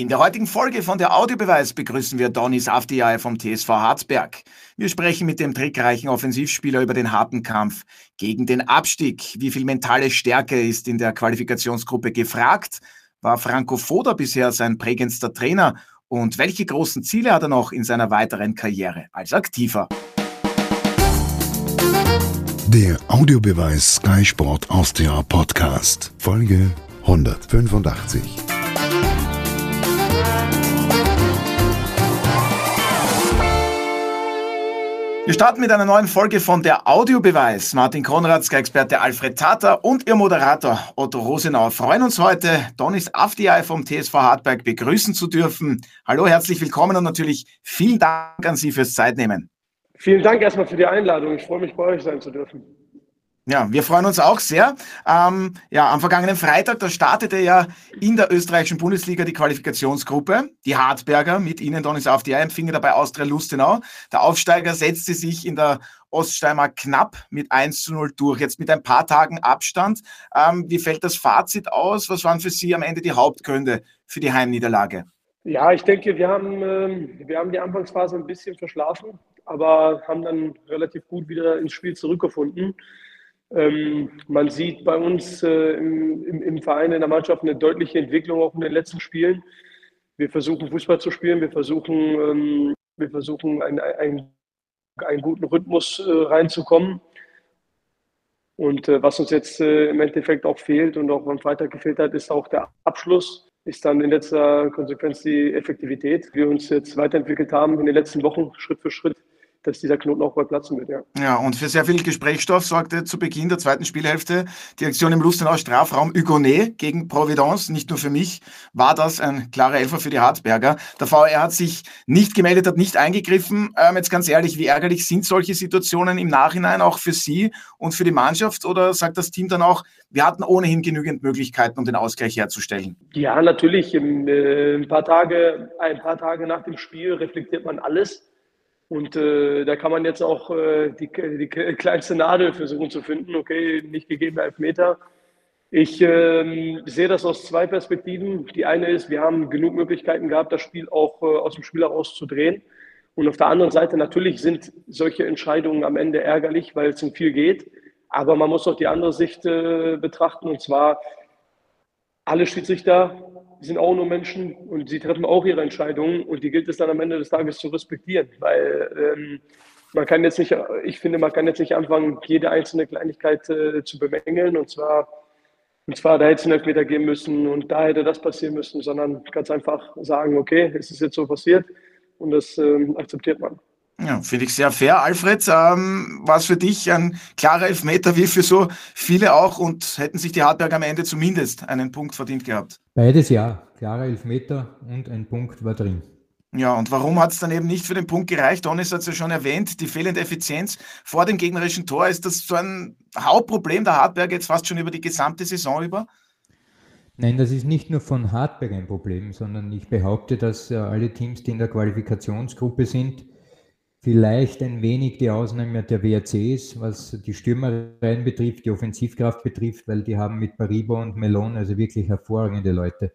In der heutigen Folge von der Audiobeweis begrüßen wir Donis Afdiay vom TSV Harzberg. Wir sprechen mit dem trickreichen Offensivspieler über den harten Kampf gegen den Abstieg. Wie viel mentale Stärke ist in der Qualifikationsgruppe gefragt? War Franco Foda bisher sein prägendster Trainer? Und welche großen Ziele hat er noch in seiner weiteren Karriere als Aktiver? Der Audiobeweis Sky Sport Austria Podcast, Folge 185. Wir starten mit einer neuen Folge von der Audiobeweis. Martin Konrad, Sky-Experte Alfred Tata und Ihr Moderator Otto Rosenauer freuen uns heute, Donis Afdiay vom TSV Hartberg begrüßen zu dürfen. Hallo, herzlich willkommen und natürlich vielen Dank an Sie fürs Zeitnehmen. Vielen Dank erstmal für die Einladung. Ich freue mich, bei euch sein zu dürfen. Ja, wir freuen uns auch sehr. Ähm, ja, am vergangenen Freitag, da startete ja in der österreichischen Bundesliga die Qualifikationsgruppe. Die Hartberger mit Ihnen, Donis auf die empfingen dabei Austria Lustenau. Der Aufsteiger setzte sich in der Oststeiermark knapp mit 1 zu 0 durch. Jetzt mit ein paar Tagen Abstand. Ähm, wie fällt das Fazit aus? Was waren für Sie am Ende die Hauptgründe für die Heimniederlage? Ja, ich denke, wir haben, äh, wir haben die Anfangsphase ein bisschen verschlafen, aber haben dann relativ gut wieder ins Spiel zurückgefunden. Ähm, man sieht bei uns äh, im, im, im, Verein, in der Mannschaft eine deutliche Entwicklung auch in den letzten Spielen. Wir versuchen Fußball zu spielen, wir versuchen, ähm, wir versuchen ein, ein, einen guten Rhythmus äh, reinzukommen. Und äh, was uns jetzt im Endeffekt auch fehlt und auch am Freitag gefehlt hat, ist auch der Abschluss, ist dann in letzter Konsequenz die Effektivität. Wir uns jetzt weiterentwickelt haben in den letzten Wochen, Schritt für Schritt, dass dieser Knoten auch mal platzen wird. Ja. ja, und für sehr viel Gesprächsstoff sorgte zu Beginn der zweiten Spielhälfte die Aktion im Lustenau Strafraum Hugonet gegen Providence. Nicht nur für mich war das ein klarer Elfer für die Hartberger. Der VR hat sich nicht gemeldet, hat nicht eingegriffen. Ähm, jetzt ganz ehrlich, wie ärgerlich sind solche Situationen im Nachhinein auch für Sie und für die Mannschaft? Oder sagt das Team dann auch, wir hatten ohnehin genügend Möglichkeiten, um den Ausgleich herzustellen? Ja, natürlich. Im, äh, ein, paar Tage, ein paar Tage nach dem Spiel reflektiert man alles und äh, da kann man jetzt auch äh, die, die, kleinste Nadel versuchen zu finden. Okay, nicht gegeben Elfmeter. Ich äh, sehe das aus zwei Perspektiven. Die eine ist, wir haben genug Möglichkeiten gehabt, das Spiel auch äh, aus dem Spiel heraus zu drehen. Und auf der anderen Seite natürlich sind solche Entscheidungen am Ende ärgerlich, weil es um viel geht. Aber man muss auch die andere Sicht äh, betrachten. Und zwar, alle Schiedsrichter sind auch nur Menschen und sie treffen auch ihre Entscheidungen und die gilt es dann am Ende des Tages zu respektieren, weil ähm, man kann jetzt nicht, ich finde, man kann jetzt nicht anfangen, jede einzelne Kleinigkeit äh, zu bemängeln und zwar, und zwar, da hätte es einen Elfmeter geben müssen und da hätte das passieren müssen, sondern ganz einfach sagen, okay, es ist jetzt so passiert und das ähm, akzeptiert man. Ja, finde ich sehr fair. Alfred, ähm, war es für dich ein klarer Elfmeter wie für so viele auch und hätten sich die Hartberg am Ende zumindest einen Punkt verdient gehabt? Beides ja. Klarer Elfmeter und ein Punkt war drin. Ja, und warum hat es dann eben nicht für den Punkt gereicht? Donis hat es ja schon erwähnt, die fehlende Effizienz vor dem gegnerischen Tor. Ist das so ein Hauptproblem der Hartberg jetzt fast schon über die gesamte Saison über? Nein, das ist nicht nur von Hartberg ein Problem, sondern ich behaupte, dass äh, alle Teams, die in der Qualifikationsgruppe sind, vielleicht ein wenig die Ausnahme der WRCs, was die Stürmereien betrifft, die Offensivkraft betrifft, weil die haben mit Paribo und Melon also wirklich hervorragende Leute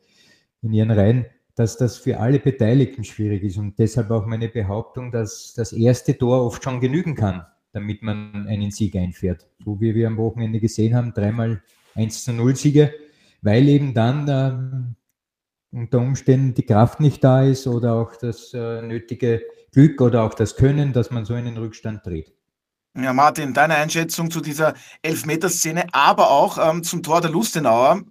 in ihren Reihen, dass das für alle Beteiligten schwierig ist und deshalb auch meine Behauptung, dass das erste Tor oft schon genügen kann, damit man einen Sieg einfährt. So wie wir am Wochenende gesehen haben, dreimal 1 zu 0 Siege, weil eben dann äh, unter Umständen die Kraft nicht da ist oder auch das äh, nötige Glück oder auch das Können, dass man so einen Rückstand dreht. Ja, Martin, deine Einschätzung zu dieser Elfmeterszene, aber auch ähm, zum Tor der Lustenauer.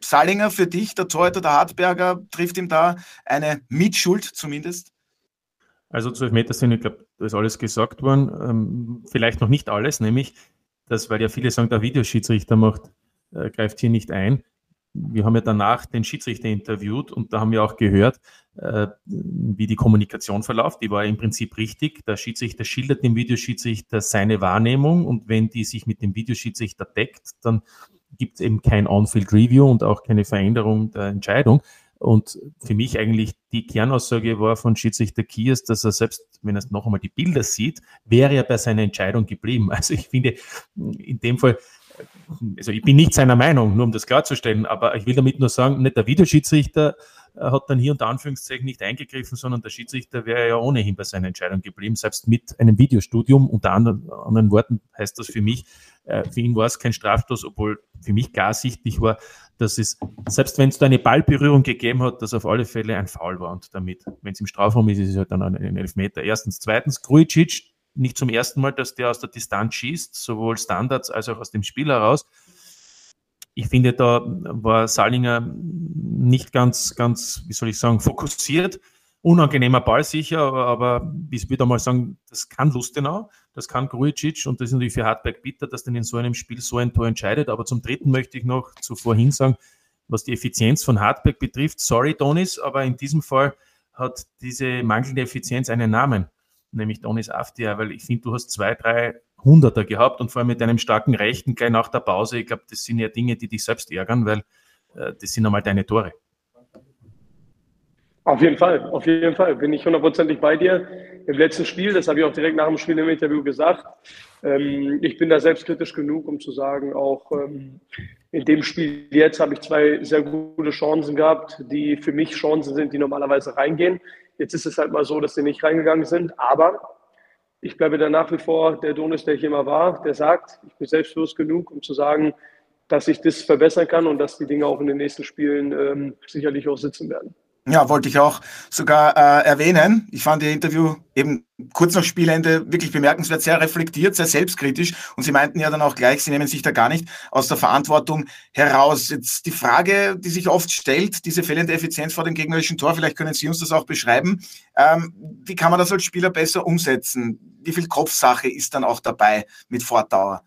Salinger für dich, der Torhüter der Hartberger, trifft ihm da eine Mitschuld zumindest? Also zu Elfmeterszene, ich glaube, da ist alles gesagt worden. Ähm, vielleicht noch nicht alles, nämlich, dass, weil ja viele sagen, der Videoschiedsrichter macht, äh, greift hier nicht ein wir haben ja danach den Schiedsrichter interviewt und da haben wir auch gehört, äh, wie die Kommunikation verläuft. Die war im Prinzip richtig. Der Schiedsrichter schildert dem Videoschiedsrichter seine Wahrnehmung und wenn die sich mit dem Videoschiedsrichter deckt, dann gibt es eben kein On-Field Review und auch keine Veränderung der Entscheidung. Und für mich eigentlich die Kernaussage war von Schiedsrichter Kiers, dass er selbst, wenn er noch einmal die Bilder sieht, wäre er bei seiner Entscheidung geblieben. Also ich finde, in dem Fall also ich bin nicht seiner Meinung, nur um das klarzustellen, aber ich will damit nur sagen, nicht der Videoschiedsrichter äh, hat dann hier unter Anführungszeichen nicht eingegriffen, sondern der Schiedsrichter wäre ja ohnehin bei seiner Entscheidung geblieben, selbst mit einem Videostudium. Unter anderen, anderen Worten heißt das für mich, äh, für ihn war es kein Strafstoß, obwohl für mich gar sichtlich war, dass es, selbst wenn es da eine Ballberührung gegeben hat, dass auf alle Fälle ein Foul war. Und damit, wenn es im Strafraum ist, ist es halt dann ein Elfmeter. Erstens. Zweitens, Grujic, nicht zum ersten Mal, dass der aus der Distanz schießt, sowohl Standards als auch aus dem Spiel heraus. Ich finde, da war Salinger nicht ganz, ganz, wie soll ich sagen, fokussiert. Unangenehmer Ball sicher, aber, ich würde mal sagen, das kann Lustenau, das kann Grujic und das ist natürlich für Hartberg bitter, dass dann in so einem Spiel so ein Tor entscheidet. Aber zum Dritten möchte ich noch zuvor hin sagen, was die Effizienz von Hartberg betrifft, sorry Donis, aber in diesem Fall hat diese mangelnde Effizienz einen Namen nämlich Donis Aftia, weil ich finde, du hast zwei, drei Hunderter gehabt und vor allem mit einem starken Rechten gleich nach der Pause. Ich glaube, das sind ja Dinge, die dich selbst ärgern, weil äh, das sind einmal deine Tore. Auf jeden Fall, auf jeden Fall bin ich hundertprozentig bei dir. Im letzten Spiel, das habe ich auch direkt nach dem Spiel im Interview gesagt, ähm, ich bin da selbstkritisch genug, um zu sagen, auch ähm, in dem Spiel jetzt habe ich zwei sehr gute Chancen gehabt, die für mich Chancen sind, die normalerweise reingehen. Jetzt ist es halt mal so, dass sie nicht reingegangen sind. Aber ich bleibe da nach wie vor der Donis, der ich immer war, der sagt, ich bin selbstbewusst genug, um zu sagen, dass ich das verbessern kann und dass die Dinge auch in den nächsten Spielen ähm, sicherlich auch sitzen werden. Ja, wollte ich auch sogar äh, erwähnen. Ich fand Ihr Interview eben kurz nach Spielende wirklich bemerkenswert, sehr reflektiert, sehr selbstkritisch. Und Sie meinten ja dann auch gleich, Sie nehmen sich da gar nicht aus der Verantwortung heraus. Jetzt die Frage, die sich oft stellt, diese fehlende Effizienz vor dem gegnerischen Tor, vielleicht können Sie uns das auch beschreiben. Ähm, wie kann man das als Spieler besser umsetzen? Wie viel Kopfsache ist dann auch dabei mit Fortdauer?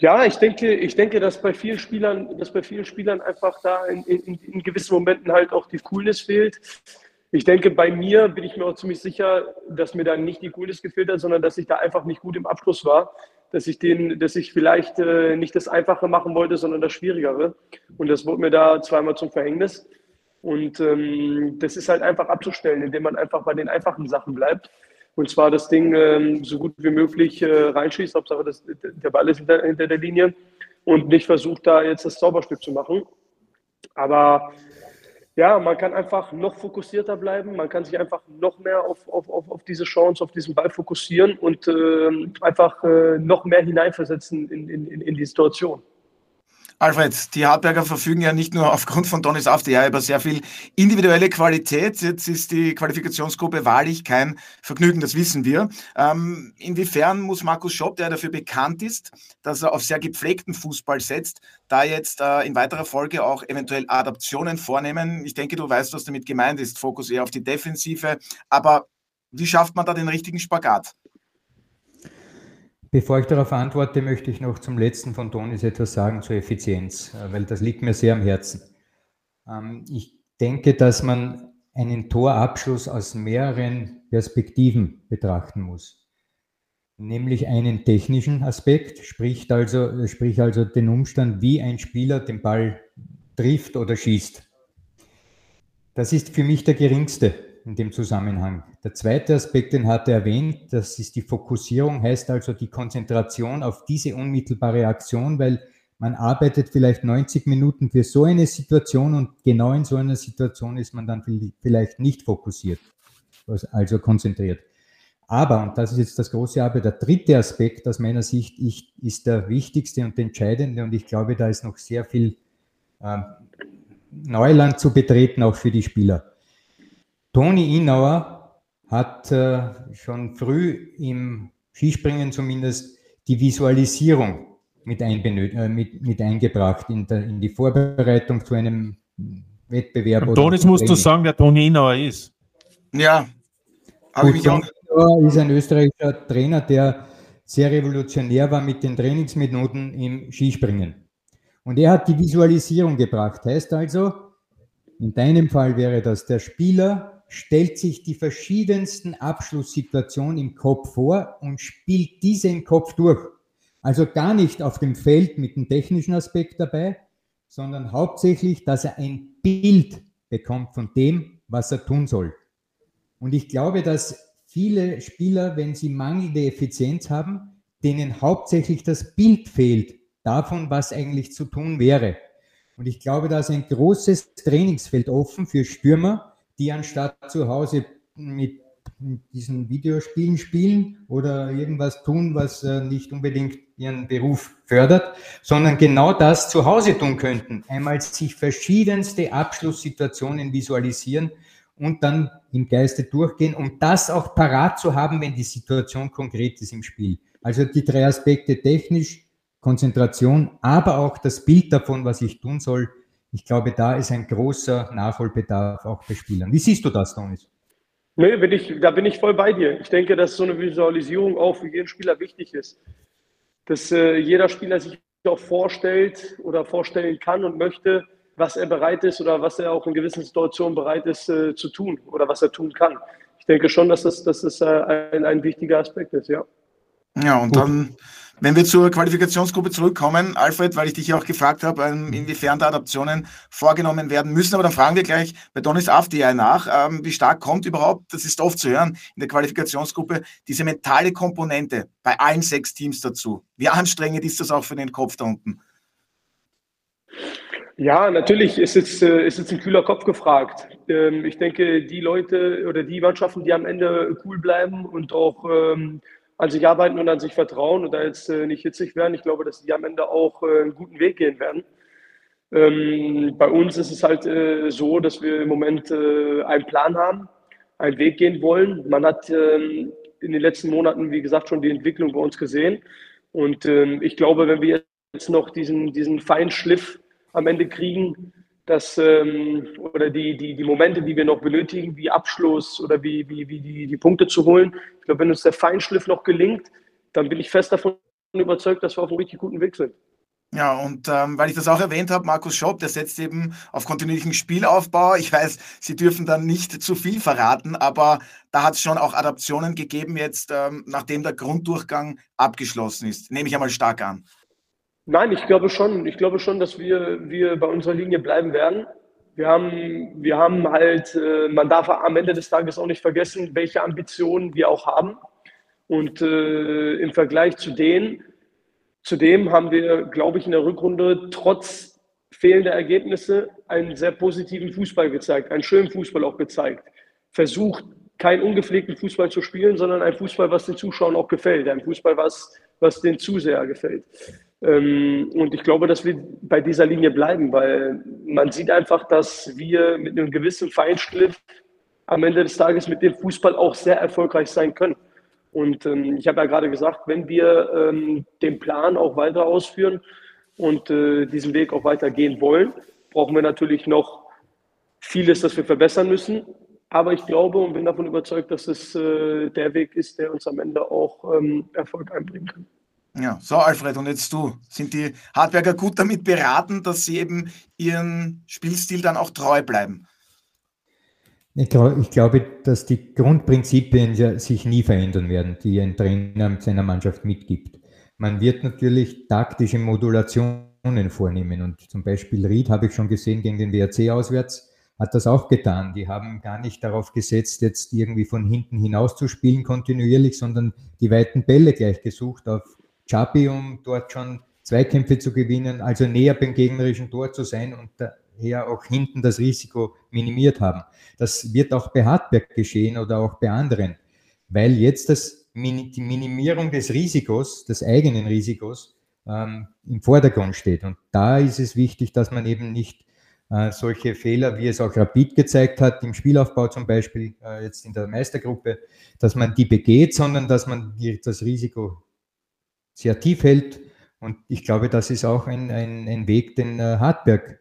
Ja, ich denke, ich denke, dass bei vielen Spielern, dass bei vielen Spielern einfach da in, in, in gewissen Momenten halt auch die Coolness fehlt. Ich denke, bei mir bin ich mir auch ziemlich sicher, dass mir da nicht die Coolness gefehlt hat, sondern dass ich da einfach nicht gut im Abschluss war, dass ich den, dass ich vielleicht äh, nicht das Einfache machen wollte, sondern das Schwierigere. Und das wurde mir da zweimal zum Verhängnis. Und ähm, das ist halt einfach abzustellen, indem man einfach bei den einfachen Sachen bleibt. Und zwar das Ding ähm, so gut wie möglich äh, reinschießt, Hauptsache das, der Ball ist hinter, hinter, der Linie und nicht versucht, da jetzt das Zauberstück zu machen. Aber ja, man kann einfach noch fokussierter bleiben, man kann sich einfach noch mehr auf, auf, auf, auf diese Chance, auf diesen Ball fokussieren und äh, einfach äh, noch mehr hineinversetzen in, in, in die Situation. Alfred, die Hartberger verfügen ja nicht nur aufgrund von Donis After über sehr viel individuelle Qualität. Jetzt ist die Qualifikationsgruppe wahrlich kein Vergnügen, das wissen wir. Ähm, inwiefern muss Markus Schopp, der dafür bekannt ist, dass er auf sehr gepflegten Fußball setzt, da jetzt äh, in weiterer Folge auch eventuell Adaptionen vornehmen? Ich denke, du weißt, was damit gemeint ist. Fokus eher auf die Defensive. Aber wie schafft man da den richtigen Spagat? Bevor ich darauf antworte, möchte ich noch zum letzten von Tonis etwas sagen zur Effizienz, äh, weil das liegt mir sehr am Herzen. Ähm, ich denke, dass man einen Torabschluss aus mehreren Perspektiven betrachten muss. Nämlich einen technischen Aspekt, sprich also, sprich also den Umstand, wie ein Spieler den Ball trifft oder schießt. Das ist für mich der geringste in dem Zusammenhang. Der zweite Aspekt, den hat er erwähnt, das ist die Fokussierung, heißt also die Konzentration auf diese unmittelbare Aktion, weil man arbeitet vielleicht 90 Minuten für so eine Situation und genau in so einer Situation ist man dann vielleicht nicht fokussiert, also konzentriert. Aber, und das ist jetzt das große Aber, der dritte Aspekt aus meiner Sicht ist der wichtigste und entscheidende und ich glaube, da ist noch sehr viel äh, Neuland zu betreten, auch für die Spieler. Toni Inauer hat äh, schon früh im Skispringen zumindest die Visualisierung mit, äh, mit, mit eingebracht in, der, in, die Vorbereitung zu einem Wettbewerb. Und Tonis musst du sagen, wer Toni Inauer ist. Ja, habe ich Toni Inauer ist ein österreichischer Trainer, der sehr revolutionär war mit den Trainingsmethoden im Skispringen. Und er hat die Visualisierung gebracht. Heißt also, in deinem Fall wäre das, der Spieler stellt sich die verschiedensten Abschlusssituationen im Kopf vor und spielt diese im Kopf durch. Also gar nicht auf dem Feld mit dem technischen Aspekt dabei, sondern hauptsächlich, dass er ein Bild bekommt von dem, was er tun soll. Und ich glaube, dass viele Spieler, wenn sie mangelnde Effizienz haben, denen hauptsächlich das Bild fehlt davon, was eigentlich zu tun wäre. Und ich glaube, da ist ein großes Trainingsfeld offen für Stürmer, die anstatt zu Hause mit diesen Videospielen spielen oder irgendwas tun, was äh, nicht unbedingt ihren Beruf fördert, sondern genau das zu Hause tun könnten. Einmal sich verschiedenste Abschlusssituationen visualisieren und dann im Geiste durchgehen, um das auch parat zu haben, wenn die Situation konkret ist im Spiel. Also die drei Aspekte technisch, Konzentration, aber auch das Bild davon, was ich tun soll. Ich glaube, da ist ein großer Nachholbedarf auch bei Spielern. Wie siehst du das, Donis? Nee, bin ich, da bin ich voll bei dir. Ich denke, dass so eine Visualisierung auch für jeden Spieler wichtig ist. Dass äh, jeder Spieler sich auch vorstellt oder vorstellen kann und möchte, was er bereit ist oder was er auch in gewissen Situationen bereit ist äh, zu tun oder was er tun kann. Ich denke schon, dass das, dass das äh, ein, ein wichtiger Aspekt ist, ja. Ja, und Gut. dann wenn wir zur Qualifikationsgruppe zurückkommen, Alfred, weil ich dich ja auch gefragt habe, ähm, inwiefern da Adaptionen vorgenommen werden müssen, aber dann fragen wir gleich bei Donis Afdiay nach, ähm, wie stark kommt überhaupt, das ist oft zu hören in der Qualifikationsgruppe, diese mentale Komponente bei allen sechs Teams dazu. Wie anstrengend ist das auch für den Kopf da unten? Ja, natürlich ist jetzt, äh, ist jetzt ein kühler Kopf gefragt. Ähm, ich denke, die Leute oder die Mannschaften, die am Ende cool bleiben und auch an sich arbeiten und an sich vertrauen und da jetzt äh, nicht hitzig werden. Ich glaube, dass die am Ende auch äh, einen guten Weg gehen werden. Ähm, bei uns ist es halt äh, so, dass wir im Moment äh, einen Plan haben, einen Weg gehen wollen. Man hat ähm, in den letzten Monaten, wie gesagt, schon die Entwicklung bei uns gesehen. Und ähm, ich glaube, wenn wir jetzt noch diesen, diesen Feinschliff am Ende kriegen, dass, ähm, oder die, die, die Momente, die wir noch benötigen, wie Abschluss oder wie, wie, wie die, die Punkte zu holen. Ich glaube, wenn uns der Feinschliff noch gelingt, dann bin ich fest davon überzeugt, dass wir auf einem richtig guten Weg sind. Ja, und ähm, weil ich das auch erwähnt habe, Markus Schopp, der setzt eben auf kontinuierlichen Spielaufbau. Ich weiß, Sie dürfen dann nicht zu viel verraten, aber da hat es schon auch Adaptionen gegeben jetzt, ähm, nachdem der Grunddurchgang abgeschlossen ist. Nehme ich einmal stark an. Nein, ich glaube schon. Ich glaube schon, dass wir, wir bei unserer Linie bleiben werden. Wir haben, wir haben halt, äh, man darf am Ende des Tages auch nicht vergessen, welche Ambitionen wir auch haben. Und äh, im Vergleich zu denen, zudem haben wir, glaube ich, in der Rückrunde trotz fehlender Ergebnisse einen sehr positiven Fußball gezeigt, einen schönen Fußball auch gezeigt. Versucht, keinen ungepflegten Fußball zu spielen, sondern einen Fußball, was den Zuschauern auch gefällt, ein Fußball, was, was den Zuseher gefällt. Ähm, und ich glaube, dass wir bei dieser Linie bleiben, weil man sieht einfach, dass wir mit einem gewissen Feinschliff am Ende des Tages mit dem Fußball auch sehr erfolgreich sein können. Und ähm, ich habe ja gerade gesagt, wenn wir ähm, den Plan auch weiter ausführen und äh, diesen Weg auch weiter gehen wollen, brauchen wir natürlich noch vieles, das wir verbessern müssen. Aber ich glaube und bin davon überzeugt, dass es äh, der Weg ist, der uns am Ende auch Erfolg einbringen kann. Ja, so Alfred, und jetzt du. Sind die Hardwerker gut damit beraten, dass sie eben ihren Spielstil dann auch treu bleiben? Ich, glaube, dass die Grundprinzipien sich nie verändern werden, die ein Trainer seiner Mannschaft mitgibt. Man wird natürlich taktische Modulationen vornehmen und zum Beispiel Ried habe ich schon gesehen gegen den WRC auswärts, hat das auch getan. Die haben gar nicht darauf gesetzt, jetzt irgendwie von hinten hinaus zu spielen kontinuierlich, sondern die weiten Bälle gleich gesucht auf Chapi, um dort schon Zweikämpfe zu gewinnen, also näher beim gegnerischen Tor zu sein und daher auch hinten das Risiko minimiert haben. Das wird auch bei Hartberg geschehen oder auch bei anderen, weil jetzt das, die Minimierung des Risikos, des eigenen Risikos, ähm, im Vordergrund steht. Und da ist es wichtig, dass man eben nicht äh, solche Fehler, wie es auch Rapid gezeigt hat, im Spielaufbau zum Beispiel, äh, jetzt in der Meistergruppe, dass man die begeht, sondern dass man die, das Risiko sehr tief hält. Und ich glaube, das ist auch ein, ein, ein Weg, den äh, Hartberg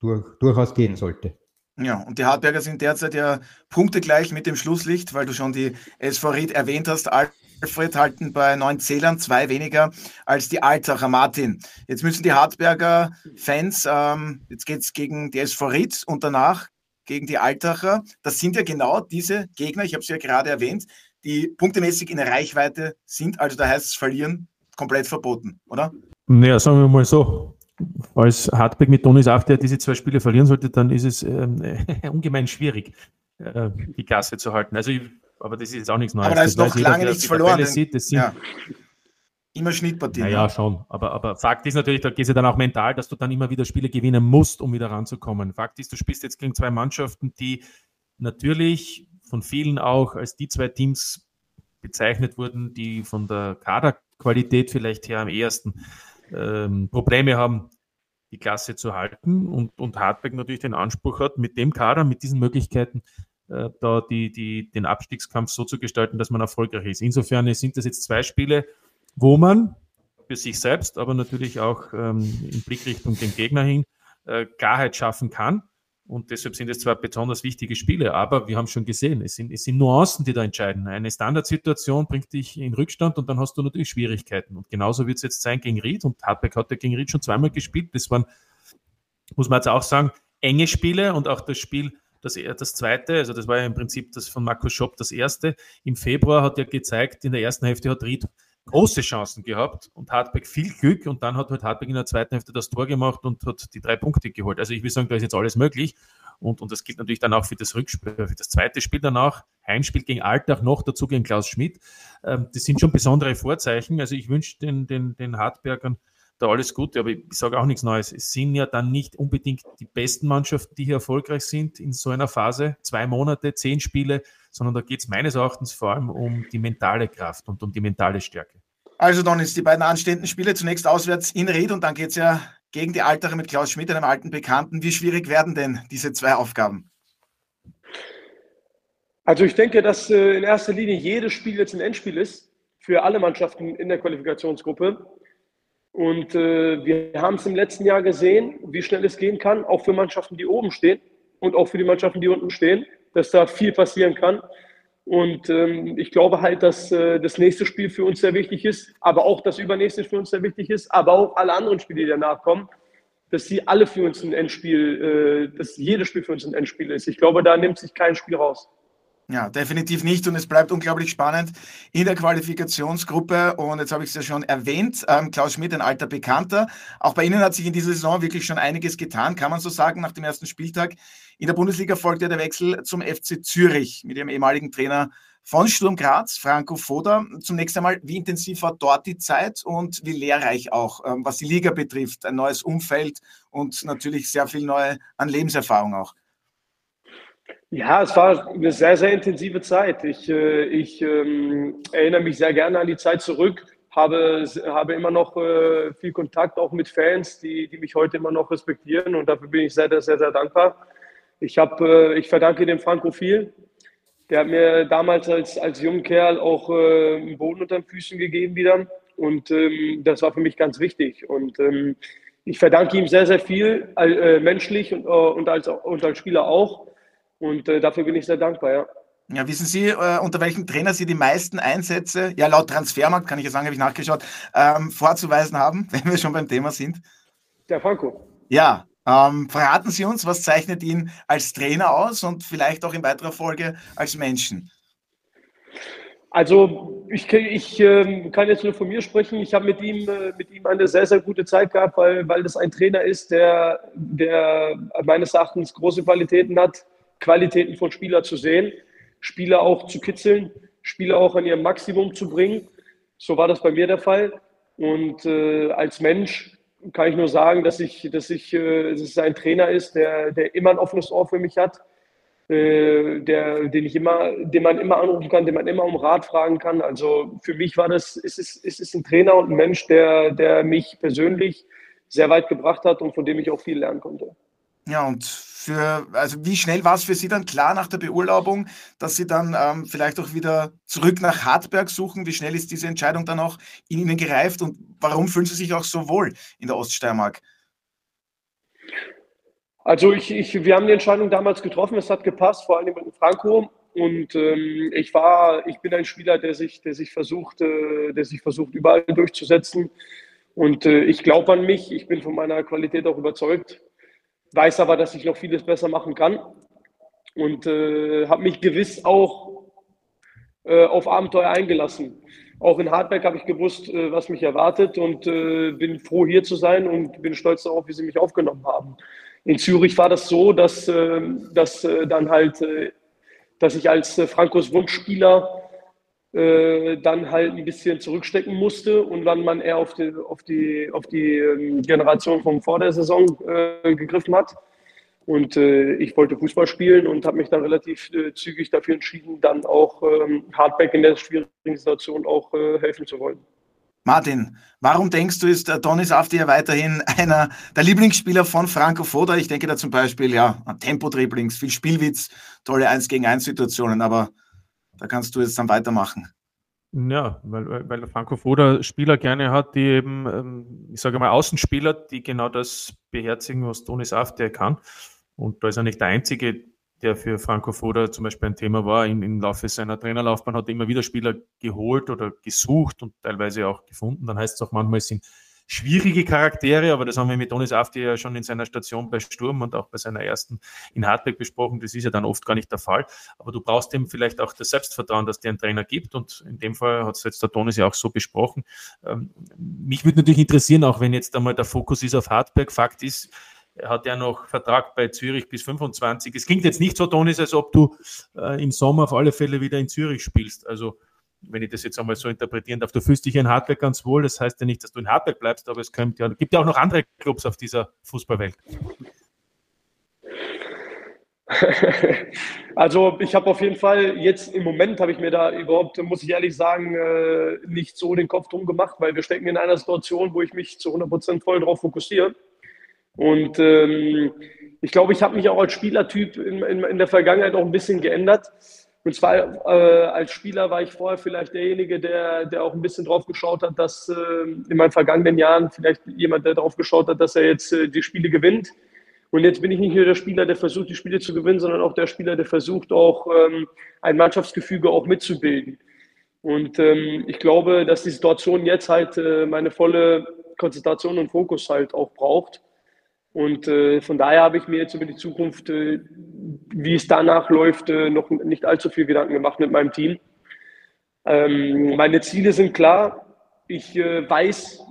durch, durchaus gehen sollte. Ja, und die Hartberger sind derzeit ja punktegleich mit dem Schlusslicht, weil du schon die SV Ried erwähnt hast. Alfred halten bei neun Zählern zwei weniger als die Altacher Martin. Jetzt müssen die Hartberger Fans, ähm, jetzt geht es gegen die SV Ried und danach gegen die Altacher. Das sind ja genau diese Gegner, ich habe es ja gerade erwähnt, die punktemäßig in Reichweite sind. Also da heißt es verlieren komplett verboten, oder? Naja, sagen wir mal so. Als Hartberg mit Donis der diese zwei Spiele verlieren sollte, dann ist es ähm, ungemein schwierig, äh, die Klasse zu halten. Also, ich, aber das ist jetzt auch nichts Neues. Aber da ist noch lange nichts verloren. Sieht, das sind, ja. immer Schnittpartien. Naja, ja, schon. Aber, aber Fakt ist natürlich, da geht es ja dann auch mental, dass du dann immer wieder Spiele gewinnen musst, um wieder ranzukommen. Fakt ist, du spielst jetzt gegen zwei Mannschaften, die natürlich von vielen auch als die zwei Teams bezeichnet wurden, die von der Kaderqualität vielleicht her am ehesten ähm, Probleme haben, die Klasse zu halten und, und Hartberg natürlich den Anspruch hat, mit dem Kader, mit diesen Möglichkeiten, äh, da die, die, den Abstiegskampf so zu gestalten, dass man erfolgreich ist. Insofern sind das jetzt zwei Spiele, wo man für sich selbst, aber natürlich auch ähm, in Blickrichtung den Gegner hin, äh, Klarheit schaffen kann. Und deshalb sind es zwar besonders wichtige Spiele, aber wir haben schon gesehen, es sind, es sind Nuancen, die da entscheiden. Eine Standardsituation bringt dich in Rückstand und dann hast du natürlich Schwierigkeiten. Und genauso wird es jetzt sein gegen Ried. Und Hartberg hat ja gegen Ried schon zweimal gespielt. Das waren, muss man jetzt auch sagen, enge Spiele und auch das Spiel, das, das zweite, also das war ja im Prinzip das von Markus Schopp das erste. Im Februar hat er gezeigt, in der ersten Hälfte hat Ried große Chancen gehabt und Hartberg viel Glück und dann hat halt Hartberg in der zweiten Hälfte das Tor gemacht und hat die drei Punkte geholt. Also ich will sagen, da ist jetzt alles möglich und, und das gilt natürlich dann auch für das Rückspiel, für das zweite Spiel danach, Heimspiel gegen Alltag noch, dazu gegen Klaus Schmidt. Ähm, das sind schon besondere Vorzeichen. Also ich wünsche den, den, den Hartbergern da alles Gute, aber ich sage auch nichts Neues. Es sind ja dann nicht unbedingt die besten Mannschaften, die hier erfolgreich sind in so einer Phase, zwei Monate, zehn Spiele, sondern da geht es meines Erachtens vor allem um die mentale Kraft und um die mentale Stärke. Also dann ist die beiden anstehenden Spiele zunächst auswärts in Ried und dann geht es ja gegen die Altere mit Klaus Schmidt, einem alten Bekannten. Wie schwierig werden denn diese zwei Aufgaben? Also ich denke, dass äh, in erster Linie jedes Spiel jetzt ein Endspiel ist für alle Mannschaften in der Qualifikationsgruppe. Und äh, wir haben es im letzten Jahr gesehen, wie schnell es gehen kann, auch für Mannschaften, die oben stehen und auch für die Mannschaften, die unten stehen, dass da viel passieren kann. Und ähm, ich glaube halt, dass äh, das nächste Spiel für uns sehr wichtig ist, aber auch das übernächste für uns sehr wichtig ist, aber auch alle anderen Spiele, die danach kommen, dass sie alle für uns ein Endspiel, äh, dass jedes Spiel für uns ein Endspiel ist. Ich glaube, da nimmt sich kein Spiel raus. Ja, definitiv nicht. Und es bleibt unglaublich spannend in der Qualifikationsgruppe. Und jetzt habe ich es ja schon erwähnt, ähm, Klaus Schmidt, ein alter Bekannter. Auch bei Ihnen hat sich in dieser Saison wirklich schon einiges getan, kann man so sagen, nach dem ersten Spieltag. In der Bundesliga folgte der Wechsel zum FC Zürich mit Ihrem ehemaligen Trainer von Sturm Graz, Franco Foda. Zunächst einmal, wie intensiv war dort die Zeit und wie lehrreich auch, ähm, was die Liga betrifft? Ein neues Umfeld und natürlich sehr viel neue an Lebenserfahrung auch. Ja, es war eine sehr, sehr intensive Zeit. Ich, äh, ich ähm, erinnere mich sehr gerne an die Zeit zurück, habe, habe immer noch äh, viel Kontakt auch mit Fans, die, die mich heute immer noch respektieren und dafür bin ich sehr, sehr, sehr dankbar. Ich, hab, äh, ich verdanke dem Franco viel. Der hat mir damals als, als junger Kerl auch äh, einen Boden unter den Füßen gegeben wieder und ähm, das war für mich ganz wichtig. Und ähm, ich verdanke ihm sehr, sehr viel, äh, menschlich und, äh, und, als, und als Spieler auch. Und äh, dafür bin ich sehr dankbar, ja. Ja, wissen Sie, äh, unter welchem Trainer Sie die meisten Einsätze, ja laut Transfermarkt kann ich ja sagen, habe ich nachgeschaut, ähm, vorzuweisen haben, wenn wir schon beim Thema sind? Der Franco. Ja, ähm, verraten Sie uns, was zeichnet ihn als Trainer aus und vielleicht auch in weiterer Folge als Menschen? Also ich, ich äh, kann jetzt nur von mir sprechen. Ich habe mit ihm, äh, mit ihm eine sehr, sehr gute Zeit gehabt, weil, weil das ein Trainer ist, der, der meines Erachtens große Qualitäten hat Qualitäten von Spielern zu sehen, Spieler auch zu kitzeln, Spieler auch an ihrem Maximum zu bringen. So war das bei mir der Fall. Und äh, als Mensch kann ich nur sagen, dass ich, dass ich, äh, dass es ein Trainer ist, der, der immer ein offenes Ohr für mich hat, äh, der, den ich immer, den man immer anrufen kann, den man immer um Rat fragen kann. Also für mich war das, ist es, ist es ein Trainer und ein Mensch, der, der mich persönlich sehr weit gebracht hat und von dem ich auch viel lernen konnte. Ja, und für, also wie schnell war es für Sie dann klar nach der Beurlaubung, dass Sie dann ähm, vielleicht auch wieder zurück nach Hartberg suchen? Wie schnell ist diese Entscheidung dann auch in Ihnen gereift und warum fühlen Sie sich auch so wohl in der Oststeiermark? Also ich, ich, wir haben die Entscheidung damals getroffen, es hat gepasst, vor allem mit Franco. Und ähm, ich war, ich bin ein Spieler, der sich, der sich versucht, äh, der sich versucht, überall durchzusetzen. Und äh, ich glaube an mich, ich bin von meiner Qualität auch überzeugt weiß aber, dass ich noch vieles besser machen kann und äh, habe mich gewiss auch äh, auf Abenteuer eingelassen. Auch in Hartberg habe ich gewusst, äh, was mich erwartet und äh, bin froh, hier zu sein und bin stolz darauf, wie sie mich aufgenommen haben. In Zürich war das so, dass, ähm, dass äh, dann halt, äh, dass ich als Frankos Wunschspieler äh, dann halt ein bisschen zurückstecken musste und dann man eher auf die, auf die, auf die ähm, Generation von vor der Saison äh, gegriffen hat. Und äh, ich wollte Fußball spielen und habe mich dann relativ äh, zügig dafür entschieden, dann auch ähm, Hardback in der schwierigen Situation auch äh, helfen zu wollen. Martin, warum denkst du, ist Donis Afti weiterhin einer der Lieblingsspieler von Franco Foda? Ich denke da zum Beispiel ja an Tempo-Dribblings, viel Spielwitz, tolle 1 gegen 1 Situationen, aber da kannst du jetzt dann weitermachen. Ja, weil, weil Franco Foda Spieler gerne hat, die eben, ähm, ich sage mal, Außenspieler, die genau das beherzigen, was Donis Afti kann. Und da ist er nicht der Einzige, der für Franco Foda zum Beispiel ein Thema war. Im, Im Laufe seiner Trainerlaufbahn hat er immer wieder Spieler geholt oder gesucht und teilweise auch gefunden. Dann heißt es auch manchmal, es sind schwierige Charaktere, aber das haben wir mit Donis Afti ja schon in seiner Station bei Sturm und auch bei seiner ersten in Hartberg besprochen. Das ist ja dann oft gar nicht der Fall. Aber du brauchst ihm vielleicht auch das Selbstvertrauen, dass dir ein Trainer gibt. Und in dem Fall hat es jetzt der Donis ja auch so besprochen. Ähm, mich würde natürlich interessieren, auch wenn jetzt einmal der Fokus ist auf Hartberg. Fakt ist, er hat ja noch Vertrag bei Zürich bis 25. Es klingt jetzt nicht so, Donis, als ob du äh, im Sommer auf alle Fälle wieder in Zürich spielst. Also, wenn ich das jetzt einmal so interpretieren darf, du fühlst dich in Hartberg ganz wohl. Das heißt ja nicht, dass du in Hartberg bleibst, aber es kommt ja, gibt ja auch noch andere Clubs auf dieser Fußballwelt. Also ich habe auf jeden Fall jetzt im Moment habe ich mir da überhaupt, muss ich ehrlich sagen, äh, nicht so den Kopf drum gemacht, weil wir stecken in einer Situation, wo ich mich zu 100% voll darauf fokussiere. Und ähm, ich glaube, ich habe mich auch als Spielertyp in, in, in, der Vergangenheit auch ein bisschen geändert. Und zwar äh, als Spieler war ich vorher vielleicht derjenige, der, der auch ein bisschen drauf geschaut hat, dass äh, in meinen vergangenen Jahren vielleicht jemand, der drauf geschaut hat, dass er jetzt äh, die Spiele gewinnt. Und jetzt bin ich nicht nur der Spieler, der versucht, die Spiele zu gewinnen, sondern auch der Spieler, der versucht, auch ähm, ein Mannschaftsgefüge auch mitzubilden. Und ähm, ich glaube, dass die Situation jetzt halt äh, meine volle Konzentration und Fokus halt auch braucht. Und äh, von daher habe ich mir jetzt über die Zukunft, äh, wie es danach läuft, äh, noch nicht allzu viel Gedanken gemacht mit meinem Team. Ähm, meine Ziele sind klar. Ich äh, weiß,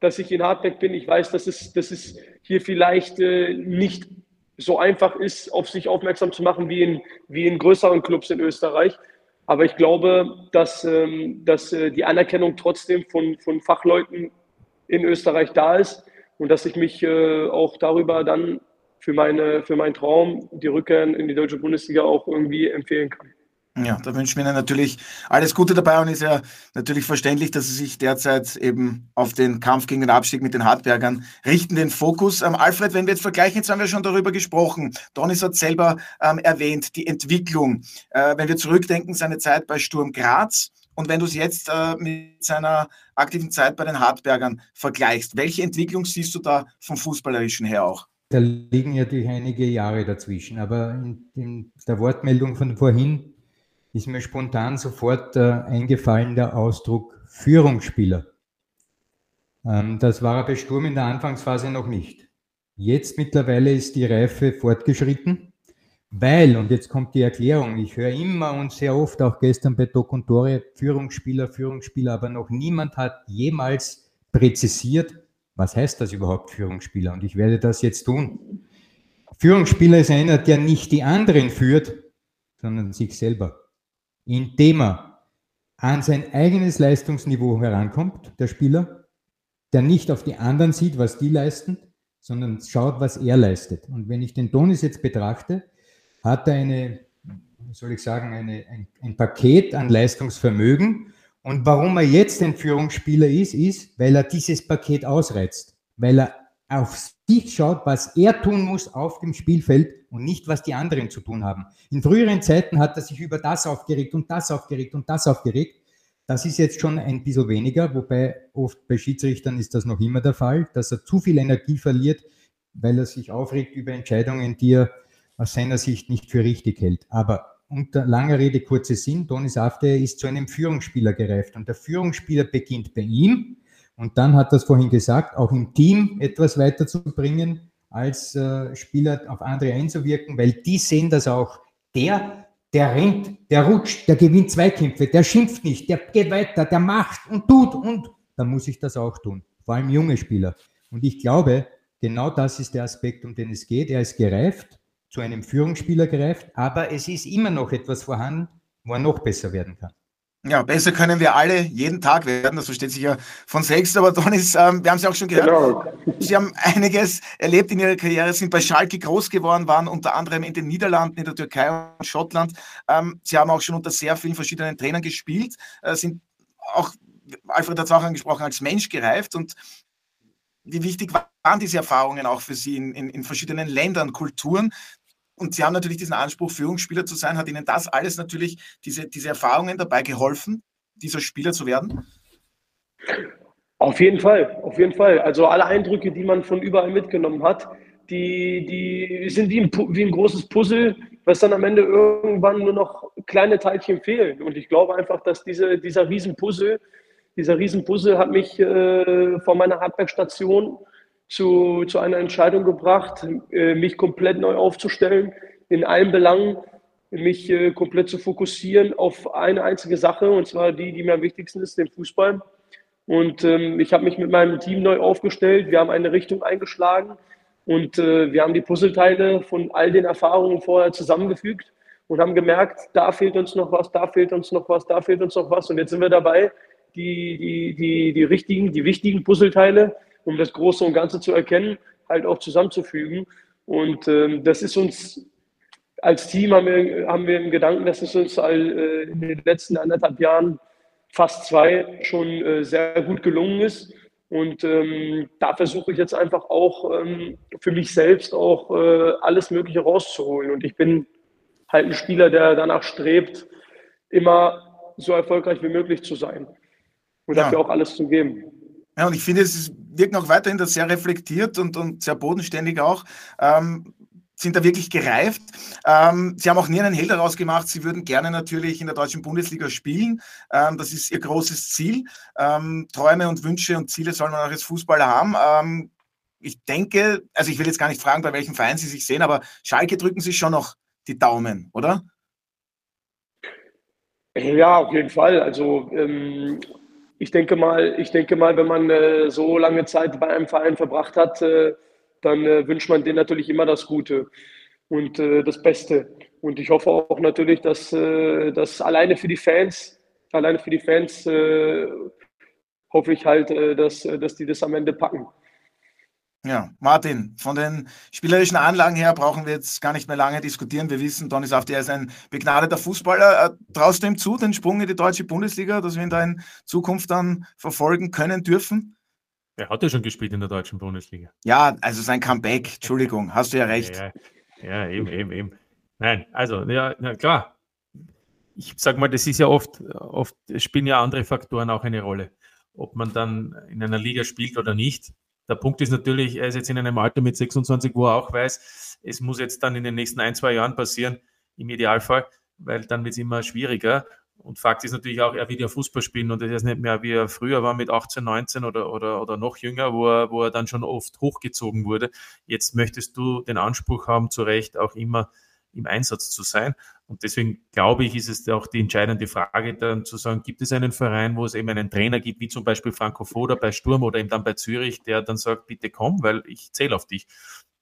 dass ich in Hardback bin. Ich weiß, dass es, dass es hier vielleicht äh, nicht so einfach ist, auf sich aufmerksam zu machen wie in, wie in größeren Clubs in Österreich. Aber ich glaube, dass, ähm, dass äh, die Anerkennung trotzdem von, von Fachleuten in Österreich da ist und dass ich mich äh, auch darüber dann für, meine, für meinen Traum, die Rückkehr in die deutsche Bundesliga, auch irgendwie empfehlen kann. Ja, da wünschen wir Ihnen natürlich alles Gute dabei und ist ja natürlich verständlich, dass Sie sich derzeit eben auf den Kampf gegen den Abstieg mit den Hartbergern richten, den Fokus. Ähm, Alfred, wenn wir jetzt vergleichen, jetzt haben wir schon darüber gesprochen. Donis hat selber ähm, erwähnt, die Entwicklung. Äh, wenn wir zurückdenken, seine Zeit bei Sturm Graz, und wenn du es jetzt äh, mit seiner aktiven Zeit bei den Hartbergern vergleichst, welche Entwicklung siehst du da vom Fußballerischen her auch? Da liegen natürlich einige Jahre dazwischen, aber in, in der Wortmeldung von vorhin ist mir spontan sofort äh, eingefallen der Ausdruck Führungsspieler. Ähm, das war er bei Sturm in der Anfangsphase noch nicht. Jetzt mittlerweile ist die Reife fortgeschritten weil, und jetzt kommt die Erklärung, ich höre immer und sehr oft, auch gestern bei Doc und Tore, Führungsspieler, Führungsspieler, aber noch niemand hat jemals präzisiert, was heißt das überhaupt Führungsspieler? Und ich werde das jetzt tun. Führungsspieler ist einer, der nicht die anderen führt, sondern sich selber. Indem er an sein eigenes Leistungsniveau herankommt, der Spieler, der nicht auf die anderen sieht, was die leisten, sondern schaut, was er leistet. Und wenn ich den Donis jetzt betrachte, hat er eine, soll ich sagen, eine, ein, ein Paket an Leistungsvermögen. Und warum er jetzt ein Führungsspieler ist, ist, weil er dieses Paket ausreizt, weil er auf sich schaut, was er tun muss auf dem Spielfeld und nicht, was die anderen zu tun haben. In früheren Zeiten hat er sich über das aufgeregt und das aufgeregt und das aufgeregt. Das ist jetzt schon ein bisschen weniger, wobei oft bei Schiedsrichtern ist das noch immer der Fall, dass er zu viel Energie verliert, weil er sich aufregt über Entscheidungen, die er aus seiner Sicht nicht für richtig hält. Aber unter langer Rede, kurzer Sinn, Donis Afte ist zu einem Führungsspieler gereift und der Führungsspieler beginnt bei ihm und dann hat es vorhin gesagt, auch im Team etwas weiterzubringen, als äh, Spieler auf andere einzuwirken, weil die sehen das auch. Der, der rennt, der rutscht, der gewinnt Zweikämpfe, der schimpft nicht, der geht weiter, der macht und tut und dann muss ich das auch tun. Vor allem junge Spieler. Und ich glaube, genau das ist der Aspekt, um den es geht. Er ist gereift zu einem Führungsspieler greift, aber es ist immer noch etwas vorhanden, wo er noch besser werden kann. Ja, besser können wir alle jeden Tag werden, das versteht sich ja von selbst, aber Donis, ähm, wir haben es ja auch schon gehört, genau. Sie haben einiges erlebt in Ihrer Karriere, sind bei Schalke groß geworden, waren unter anderem in den Niederlanden, in der Türkei und Schottland. Ähm, Sie haben auch schon unter sehr vielen verschiedenen Trainern gespielt, äh, sind auch, Alfred hat es auch angesprochen, als Mensch gereift und wie wichtig waren diese Erfahrungen auch für Sie in, in, in verschiedenen Ländern, Kulturen? Und Sie haben natürlich diesen Anspruch, Führungsspieler zu sein. Hat Ihnen das alles natürlich, diese, diese Erfahrungen dabei geholfen, dieser Spieler zu werden? Auf jeden Fall, auf jeden Fall. Also alle Eindrücke, die man von überall mitgenommen hat, die, die sind wie ein, wie ein großes Puzzle, was dann am Ende irgendwann nur noch kleine Teilchen fehlen. Und ich glaube einfach, dass diese, dieser Riesenpuzzle, dieser Riesenpuzzle hat mich äh, von meiner Handwerkstation zu, zu einer Entscheidung gebracht, äh, mich komplett neu aufzustellen, in allen Belangen, mich äh, komplett zu fokussieren auf eine einzige Sache, und zwar die, die mir am wichtigsten ist, den Fußball. Und ähm, ich habe mich mit meinem Team neu aufgestellt. Wir haben eine Richtung eingeschlagen und äh, wir haben die Puzzleteile von all den Erfahrungen vorher zusammengefügt und haben gemerkt, da fehlt uns noch was, da fehlt uns noch was, da fehlt uns noch was. Und jetzt sind wir dabei, die, die, die, die richtigen, die wichtigen Puzzleteile um das Große und Ganze zu erkennen, halt auch zusammenzufügen. Und ähm, das ist uns als Team haben wir, haben wir im Gedanken, dass es uns all, äh, in den letzten anderthalb Jahren, fast zwei, schon äh, sehr gut gelungen ist. Und ähm, da versuche ich jetzt einfach auch ähm, für mich selbst auch äh, alles Mögliche rauszuholen. Und ich bin halt ein Spieler, der danach strebt, immer so erfolgreich wie möglich zu sein und ja. dafür auch alles zu geben. Ja, und ich finde, es wirkt auch weiterhin das sehr reflektiert und, und sehr bodenständig auch. Ähm, sind da wirklich gereift. Ähm, Sie haben auch nie einen Hehl daraus gemacht, Sie würden gerne natürlich in der deutschen Bundesliga spielen. Ähm, das ist Ihr großes Ziel. Ähm, Träume und Wünsche und Ziele soll man auch als Fußballer haben. Ähm, ich denke, also ich will jetzt gar nicht fragen, bei welchem Verein Sie sich sehen, aber Schalke drücken Sie schon noch die Daumen, oder? Ja, auf jeden Fall. Also ähm, ich denke mal, ich denke mal, wenn man äh, so lange Zeit bei einem Verein verbracht hat, äh, dann äh, wünscht man denen natürlich immer das Gute und äh, das Beste. Und ich hoffe auch natürlich, dass, äh, dass alleine für die Fans, alleine für die Fans äh, hoffe ich halt, dass, dass die das am Ende packen. Ja, Martin, von den spielerischen Anlagen her brauchen wir jetzt gar nicht mehr lange diskutieren. Wir wissen, Donny Safti ist ein begnadeter Fußballer. Äh, traust du ihm zu, den Sprung in die deutsche Bundesliga, dass wir ihn da in Zukunft dann verfolgen können dürfen? Er hat ja schon gespielt in der deutschen Bundesliga. Ja, also sein Comeback, Entschuldigung, hast du ja recht. Ja, ja, ja eben, eben, eben. Nein, also, ja, na klar. Ich sag mal, das ist ja oft, oft spielen ja andere Faktoren auch eine Rolle. Ob man dann in einer Liga spielt oder nicht der Punkt ist natürlich, er ist jetzt in einem Alter mit 26, wo er auch weiß, es muss jetzt dann in den nächsten ein, zwei Jahren passieren, im Idealfall, weil dann wird es immer schwieriger. Und Fakt ist natürlich auch, er will ja Fußball spielen und das ist nicht mehr wie er früher war mit 18, 19 oder, oder, oder noch jünger, wo er, wo er dann schon oft hochgezogen wurde. Jetzt möchtest du den Anspruch haben, zu Recht auch immer im Einsatz zu sein. Und deswegen glaube ich, ist es auch die entscheidende Frage, dann zu sagen, gibt es einen Verein, wo es eben einen Trainer gibt, wie zum Beispiel Franco Foda bei Sturm oder eben dann bei Zürich, der dann sagt, bitte komm, weil ich zähle auf dich.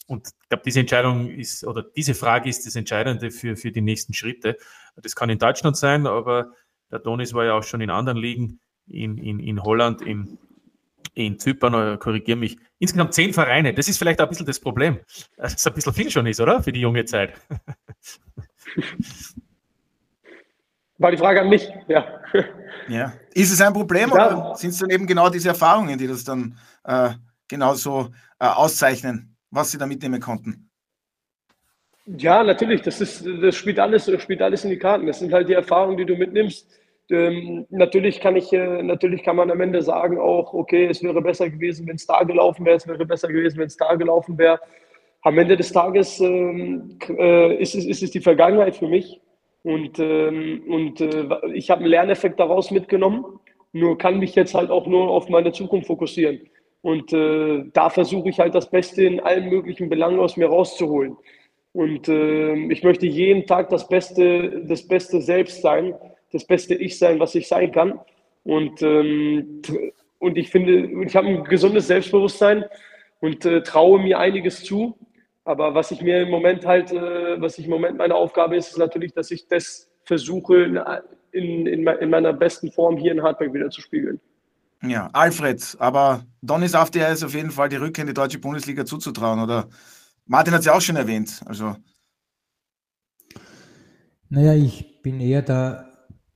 Und ich glaube, diese Entscheidung ist, oder diese Frage ist das Entscheidende für, für die nächsten Schritte. Das kann in Deutschland sein, aber der Donis war ja auch schon in anderen Ligen, in, in, in Holland, in, in Zypern, äh, korrigiere mich, insgesamt zehn Vereine. Das ist vielleicht ein bisschen das Problem, dass es ein bisschen viel schon ist, oder? Für die junge Zeit. War die Frage an mich, ja. Ja. Ist es ein Problem ja. oder sind es dann eben genau diese Erfahrungen, die das dann äh, genauso äh, auszeichnen, was Sie da mitnehmen konnten? Ja, natürlich, das, ist, das spielt, alles, spielt alles in die Karten. Das sind halt die Erfahrungen, die du mitnimmst ähm, natürlich kann ich, äh, natürlich kann man am Ende sagen auch, okay, es wäre besser gewesen, wenn es da gelaufen wäre, es wäre besser gewesen, wenn es da gelaufen wäre. Am Ende des Tages ähm, äh, ist, es, ist es die Vergangenheit für mich und, ähm, und äh, ich habe einen Lerneffekt daraus mitgenommen, nur kann mich jetzt halt auch nur auf meine Zukunft fokussieren. Und äh, da versuche ich halt das Beste in allen möglichen Belangen aus mir rauszuholen. Und äh, ich möchte jeden Tag das Beste, das Beste selbst sein das beste Ich sein, was ich sein kann. Und, ähm, und ich finde, ich habe ein gesundes Selbstbewusstsein und äh, traue mir einiges zu. Aber was ich mir im Moment halt, äh, was ich im Moment meine Aufgabe ist, ist natürlich, dass ich das versuche, in, in, in meiner besten Form hier in Hartberg wieder zu spiegeln. Ja, Alfred, aber Donis After ist auf jeden Fall die Rückkehr in die deutsche Bundesliga zuzutrauen, oder? Martin hat es ja auch schon erwähnt. Also. Naja, ich bin eher da,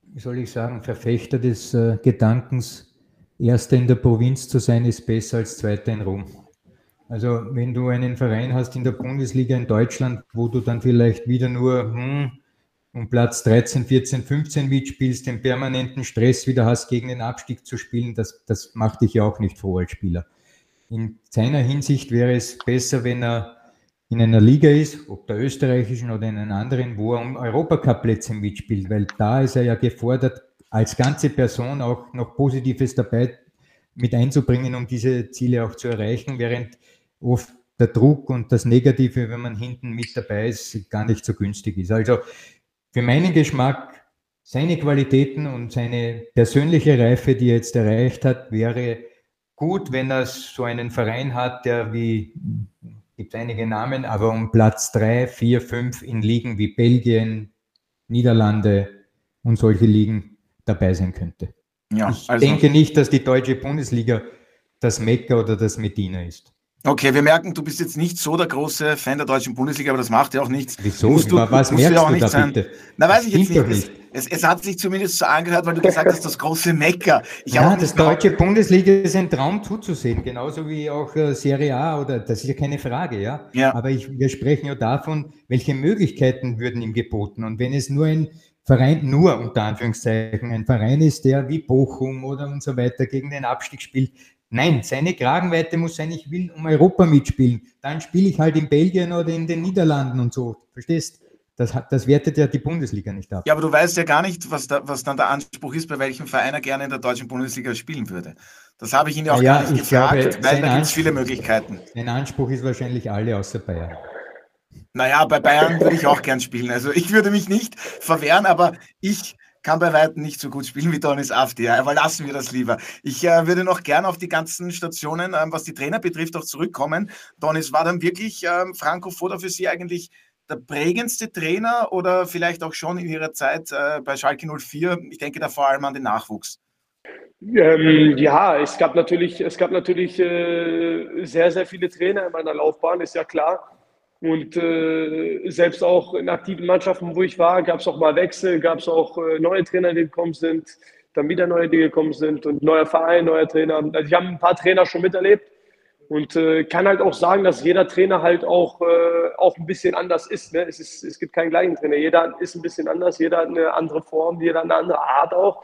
wie soll ich sagen, Verfechter des äh, Gedankens, Erster in der Provinz zu sein, ist besser als Zweiter in Rom. Also wenn du einen Verein hast in der Bundesliga in Deutschland, wo du dann vielleicht wieder nur hm, um Platz 13, 14, 15 mitspielst, den permanenten Stress wieder hast, gegen den Abstieg zu spielen, das, das macht dich ja auch nicht froh als Spieler. In seiner Hinsicht wäre es besser, wenn er in einer Liga ist, ob der österreichischen oder in einer anderen, wo er um Europacup-Plätze mitspielt, weil da ist er ja gefordert, als ganze Person auch noch Positives dabei mit einzubringen, um diese Ziele auch zu erreichen, während oft der Druck und das Negative, wenn man hinten mit dabei ist, gar nicht so günstig ist. Also für meinen Geschmack, seine Qualitäten und seine persönliche Reife, die er jetzt erreicht hat, wäre gut, wenn er so einen Verein hat, der wie, gibt einige Namen, aber um Platz drei, vier, fünf in Ligen wie Belgien, Niederlande und solche Ligen dabei sein könnte. Ja, ich also, denke nicht, dass die deutsche Bundesliga das Mekka oder das Medina ist. Okay, wir merken, du bist jetzt nicht so der große Fan der deutschen Bundesliga, aber das macht ja auch nichts. Wieso? Musst du, was musst merkst du, auch nicht da sein. bitte? Na, weiß das ich jetzt nicht. Es, es, hat sich zumindest so angehört, weil du gesagt hast, das große Mecker. Ich ja, das deutsche Bundesliga ist ein Traum zuzusehen, genauso wie auch äh, Serie A oder das ist ja keine Frage, ja. ja. Aber ich, wir sprechen ja davon, welche Möglichkeiten würden ihm geboten. Und wenn es nur ein Verein, nur unter Anführungszeichen, ein Verein ist, der wie Bochum oder und so weiter gegen den Abstieg spielt, Nein, seine Kragenweite muss sein, ich will um Europa mitspielen. Dann spiele ich halt in Belgien oder in den Niederlanden und so. Verstehst? Das, das wertet ja die Bundesliga nicht ab. Ja, aber du weißt ja gar nicht, was, da, was dann der Anspruch ist, bei welchem Verein er gerne in der deutschen Bundesliga spielen würde. Das habe ich ihn ja auch ja, gar nicht gefragt, glaube, weil da gibt es viele Möglichkeiten. Sein Anspruch ist wahrscheinlich alle außer Bayern. Naja, bei Bayern würde ich auch gern spielen. Also ich würde mich nicht verwehren, aber ich kann bei weitem nicht so gut spielen wie Donis Afti. Ja, aber lassen wir das lieber. Ich äh, würde noch gerne auf die ganzen Stationen, ähm, was die Trainer betrifft, auch zurückkommen. Donis, war dann wirklich ähm, Franco Foda für Sie eigentlich der prägendste Trainer oder vielleicht auch schon in Ihrer Zeit äh, bei Schalke 04? Ich denke da vor allem an den Nachwuchs. Ähm, ja, es gab natürlich, es gab natürlich äh, sehr, sehr viele Trainer in meiner Laufbahn, ist ja klar. Und äh, selbst auch in aktiven Mannschaften, wo ich war, gab es auch mal Wechsel, gab es auch äh, neue Trainer, die gekommen sind, dann wieder neue, die gekommen sind und neuer Verein, neuer Trainer. Also ich habe ein paar Trainer schon miterlebt und äh, kann halt auch sagen, dass jeder Trainer halt auch, äh, auch ein bisschen anders ist, ne? es ist. Es gibt keinen gleichen Trainer. Jeder ist ein bisschen anders, jeder hat eine andere Form, jeder hat eine andere Art auch.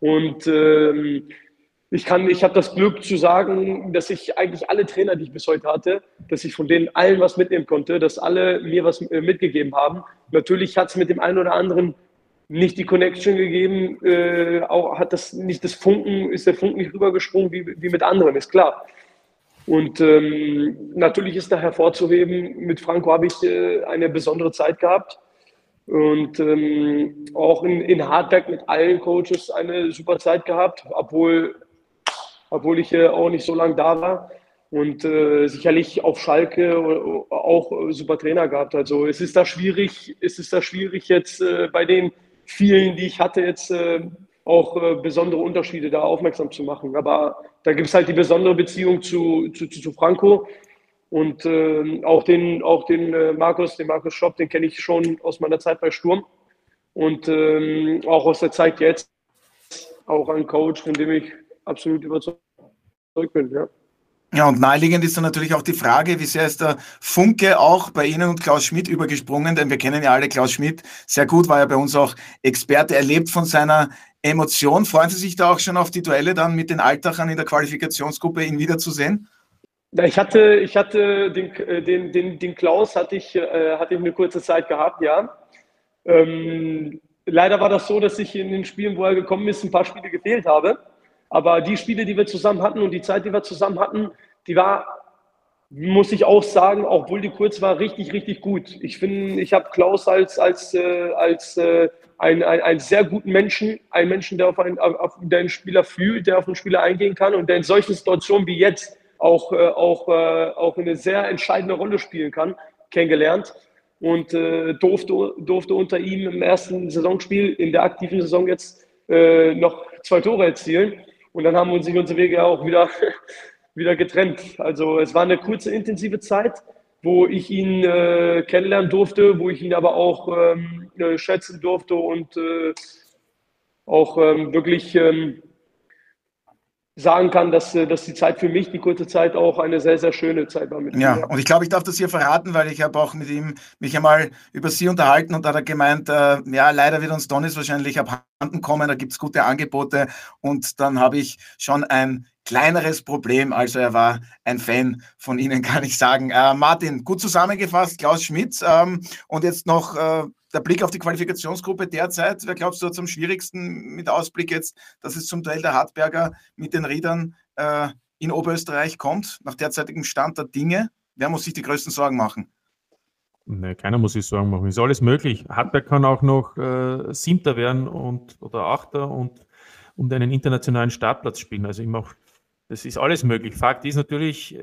Und ähm, ich kann, ich habe das Glück zu sagen, dass ich eigentlich alle Trainer, die ich bis heute hatte, dass ich von denen allen was mitnehmen konnte, dass alle mir was äh, mitgegeben haben. Natürlich hat es mit dem einen oder anderen nicht die Connection gegeben, äh, auch hat das nicht das Funken, ist der Funken nicht rübergesprungen wie, wie mit anderen, ist klar. Und ähm, natürlich ist da hervorzuheben, mit Franco habe ich äh, eine besondere Zeit gehabt. Und ähm, auch in, in Hartberg mit allen Coaches eine super Zeit gehabt, obwohl obwohl ich äh, auch nicht so lange da war. Und äh, sicherlich auf Schalke auch super Trainer gehabt. Also es ist da schwierig, es ist da schwierig jetzt äh, bei den vielen, die ich hatte, jetzt äh, auch äh, besondere Unterschiede da aufmerksam zu machen. Aber da gibt es halt die besondere Beziehung zu, zu, zu Franco. Und äh, auch den, auch den äh, Markus, den Markus Schopp, den kenne ich schon aus meiner Zeit bei Sturm. Und ähm, auch aus der Zeit jetzt, auch ein Coach, von dem ich absolut überzeugt bin. Ja. Ja, und naheliegend ist dann natürlich auch die Frage, wie sehr ist der Funke auch bei Ihnen und Klaus Schmidt übergesprungen, denn wir kennen ja alle Klaus Schmidt sehr gut, war ja bei uns auch Experte, erlebt von seiner Emotion. Freuen Sie sich da auch schon auf die Duelle dann mit den Altachern in der Qualifikationsgruppe, ihn wiederzusehen? Ich hatte, ich hatte den, äh, den, den, den Klaus hatte ich, äh, hatte ich eine kurze Zeit gehabt, ja. Ähm, leider war das so, dass ich in den Spielen, wo er gekommen ist, ein paar Spiele gefehlt habe. Aber die Spiele, die wir zusammen hatten und die Zeit, die wir zusammen hatten, die war, muss ich auch sagen, obwohl die kurz war, richtig, richtig gut. Ich finde, ich habe Klaus als, als, äh, als äh, einen, ein, einen sehr guten Menschen, einen Menschen, der auf, einen, auf der einen Spieler fühlt, der auf einen Spieler eingehen kann und der in solchen Situationen wie jetzt auch, äh, auch, äh, auch eine sehr entscheidende Rolle spielen kann, kennengelernt. und äh, durfte, durfte unter ihm im ersten Saisonspiel in der aktiven Saison jetzt äh, noch zwei Tore erzielen. Und dann haben sich unsere Wege auch wieder, wieder getrennt. Also es war eine kurze, intensive Zeit, wo ich ihn äh, kennenlernen durfte, wo ich ihn aber auch ähm, äh, schätzen durfte und äh, auch ähm, wirklich ähm, sagen kann, dass, äh, dass die Zeit für mich, die kurze Zeit, auch eine sehr, sehr schöne Zeit war mit. Ja, und ich glaube, ich darf das hier verraten, weil ich habe auch mit ihm mich einmal über sie unterhalten und da hat er gemeint, äh, ja, leider wird uns Donis wahrscheinlich abhanden kommen, da gibt es gute Angebote und dann habe ich schon ein kleineres Problem. Also er war ein Fan von Ihnen, kann ich sagen. Äh, Martin, gut zusammengefasst, Klaus Schmidt. Ähm, und jetzt noch äh, der Blick auf die Qualifikationsgruppe derzeit. Wer glaubst du hat am schwierigsten mit Ausblick jetzt, dass es zum Teil der Hartberger mit den Riedern äh, in Oberösterreich kommt, nach derzeitigem Stand der Dinge? Wer muss sich die größten Sorgen machen? Nee, keiner muss sich Sorgen machen. Ist alles möglich. Hartberg kann auch noch äh, Siebter werden und, oder Achter und um einen internationalen Startplatz spielen. Also ich mache das ist alles möglich. Fakt ist natürlich,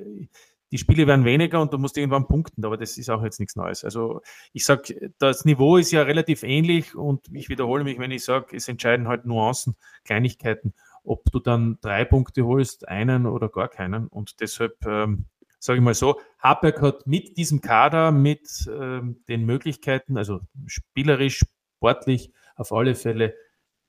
die Spiele werden weniger und du musst irgendwann punkten, aber das ist auch jetzt nichts Neues. Also ich sage, das Niveau ist ja relativ ähnlich und ich wiederhole mich, wenn ich sage, es entscheiden halt Nuancen, Kleinigkeiten, ob du dann drei Punkte holst, einen oder gar keinen. Und deshalb ähm, sage ich mal so, Hartberg hat mit diesem Kader, mit ähm, den Möglichkeiten, also spielerisch, sportlich, auf alle Fälle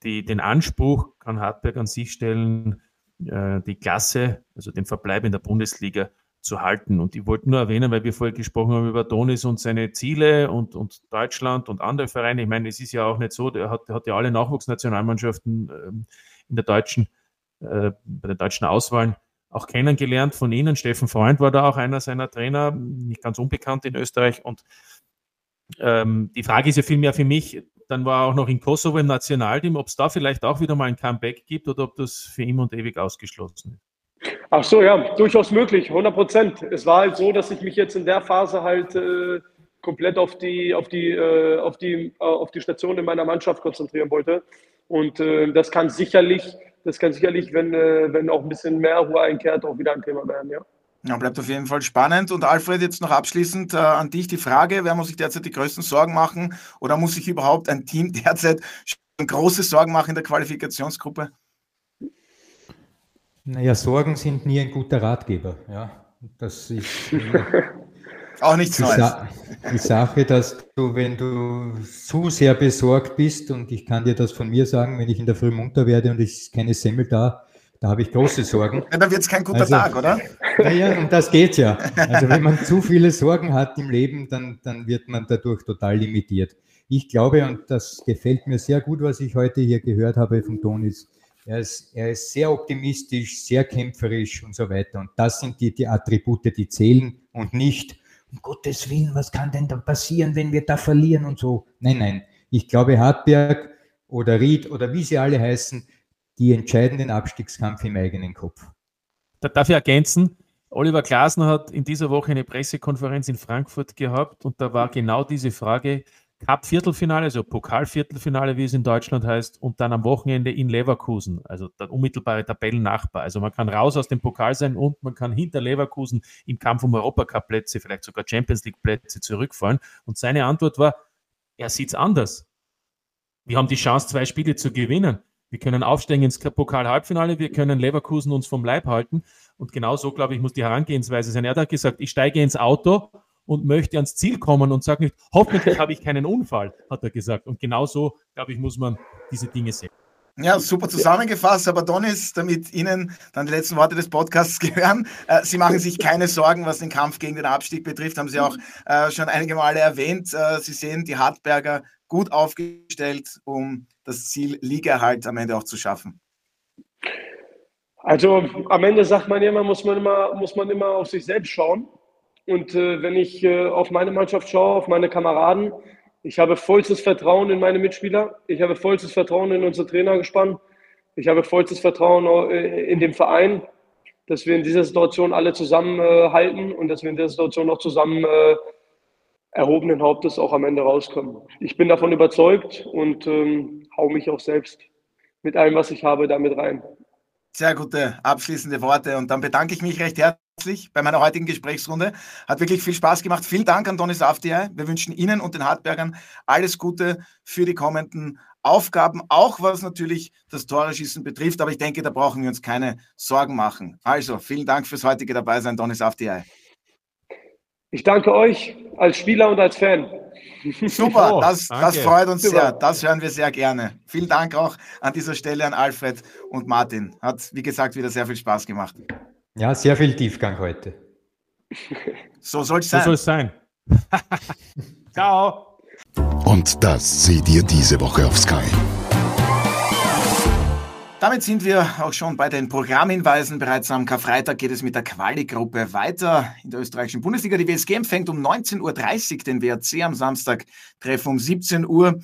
die, den Anspruch kann Hartberg an sich stellen, äh, die Klasse, also den Verbleib in der Bundesliga zu halten. Und ich wollte nur erwähnen, weil wir vorher gesprochen haben über Donis und seine Ziele und, und Deutschland und andere Vereine. Ich meine, es ist ja auch nicht so, der hat, der hat ja alle Nachwuchsnationalmannschaften ähm, in der deutschen, äh, bei den deutschen Auswahlen auch kennengelernt von Ihnen. Steffen Freund war da auch einer seiner Trainer, nicht ganz unbekannt in Österreich. Und ähm, die Frage ist ja vielmehr für mich, dann war er auch noch in Kosovo im Nationalteam, ob es da vielleicht auch wieder mal ein Comeback gibt oder ob das für immer und ewig ausgeschlossen ist. Ach so, ja, durchaus möglich, 100 Prozent. Es war halt so, dass ich mich jetzt in der Phase halt äh, komplett auf die, auf, die, äh, auf, die, äh, auf die Station in meiner Mannschaft konzentrieren wollte. Und äh, das kann sicherlich, das kann sicherlich, wenn, äh, wenn auch ein bisschen mehr Ruhe einkehrt, auch wieder ein Thema werden, ja. Ja, bleibt auf jeden Fall spannend. Und Alfred, jetzt noch abschließend äh, an dich die Frage, wer muss sich derzeit die größten Sorgen machen oder muss sich überhaupt ein Team derzeit große Sorgen machen in der Qualifikationsgruppe? Naja, Sorgen sind nie ein guter Ratgeber. Ja, das ist auch nichts die Neues. Sa die Sache, dass du, wenn du zu sehr besorgt bist, und ich kann dir das von mir sagen, wenn ich in der Früh munter werde und es ist keine Semmel da, da habe ich große Sorgen. Ja, dann wird es kein guter also, Tag, oder? Naja, und das geht ja. Also wenn man zu viele Sorgen hat im Leben, dann, dann wird man dadurch total limitiert. Ich glaube, und das gefällt mir sehr gut, was ich heute hier gehört habe von Tonis, er ist, er ist sehr optimistisch, sehr kämpferisch und so weiter. Und das sind die, die Attribute, die zählen und nicht, um Gottes Willen, was kann denn da passieren, wenn wir da verlieren und so. Nein, nein. Ich glaube, Hartberg oder Ried oder wie sie alle heißen, die entscheiden den Abstiegskampf im eigenen Kopf. Da darf ich ergänzen, Oliver Glasner hat in dieser Woche eine Pressekonferenz in Frankfurt gehabt und da war genau diese Frage, Cup-Viertelfinale, also Pokal-Viertelfinale, wie es in Deutschland heißt, und dann am Wochenende in Leverkusen, also der unmittelbare Tabellennachbar. Also man kann raus aus dem Pokal sein und man kann hinter Leverkusen im Kampf um Europacup-Plätze, vielleicht sogar Champions League-Plätze zurückfallen. Und seine Antwort war, er sieht es anders. Wir haben die Chance, zwei Spiele zu gewinnen. Wir können aufsteigen ins Pokal-Halbfinale, wir können Leverkusen uns vom Leib halten. Und genau so, glaube ich, muss die Herangehensweise sein. Er hat gesagt, ich steige ins Auto und möchte ans Ziel kommen und sage nicht, hoffentlich habe ich keinen Unfall, hat er gesagt. Und genau so, glaube ich, muss man diese Dinge sehen. Ja, super zusammengefasst. Aber Donis, damit Ihnen dann die letzten Worte des Podcasts gehören. Äh, Sie machen sich keine Sorgen, was den Kampf gegen den Abstieg betrifft, haben Sie auch äh, schon einige Male erwähnt. Äh, Sie sehen die Hartberger gut aufgestellt, um das Ziel Ligaerhalt am Ende auch zu schaffen? Also am Ende sagt man immer, muss man immer, muss man immer auf sich selbst schauen. Und äh, wenn ich äh, auf meine Mannschaft schaue, auf meine Kameraden, ich habe vollstes Vertrauen in meine Mitspieler. Ich habe vollstes Vertrauen in unser Trainergespann. Ich habe vollstes Vertrauen äh, in den Verein, dass wir in dieser Situation alle zusammenhalten und dass wir in dieser Situation noch zusammen äh, erhobenen Hauptes auch am Ende rauskommen. Ich bin davon überzeugt und ähm, hau mich auch selbst mit allem, was ich habe, damit rein. Sehr gute abschließende Worte und dann bedanke ich mich recht herzlich herzlich bei meiner heutigen Gesprächsrunde. Hat wirklich viel Spaß gemacht. Vielen Dank an Donis Afdiay. Wir wünschen Ihnen und den Hartbergern alles Gute für die kommenden Aufgaben, auch was natürlich das Toreschießen betrifft. Aber ich denke, da brauchen wir uns keine Sorgen machen. Also, vielen Dank fürs heutige Dabeisein, Donis Afdiay. Ich danke euch als Spieler und als Fan. Super, oh, das, das freut uns Super. sehr. Das hören wir sehr gerne. Vielen Dank auch an dieser Stelle an Alfred und Martin. Hat, wie gesagt, wieder sehr viel Spaß gemacht. Ja, sehr viel Tiefgang heute. So soll es sein. So soll es sein. Ciao. Und das seht ihr diese Woche auf Sky. Damit sind wir auch schon bei den Programmhinweisen. Bereits am Karfreitag geht es mit der Quali-Gruppe weiter. In der österreichischen Bundesliga, die WSG empfängt um 19.30 Uhr den WRC am Samstag, treffen um 17 Uhr